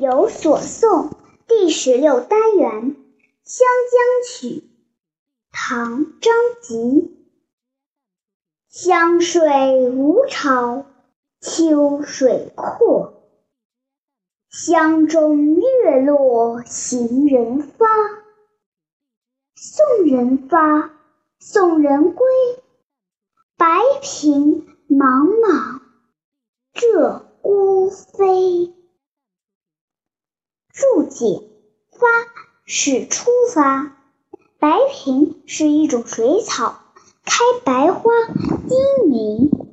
有所诵第十六单元《湘江曲》，唐·张籍。湘水无潮，秋水阔。湘中月落行人发。送人发，送人归。白苹茫茫，鹧鸪飞。解：发是出发，白萍是一种水草，开白花，低鸣。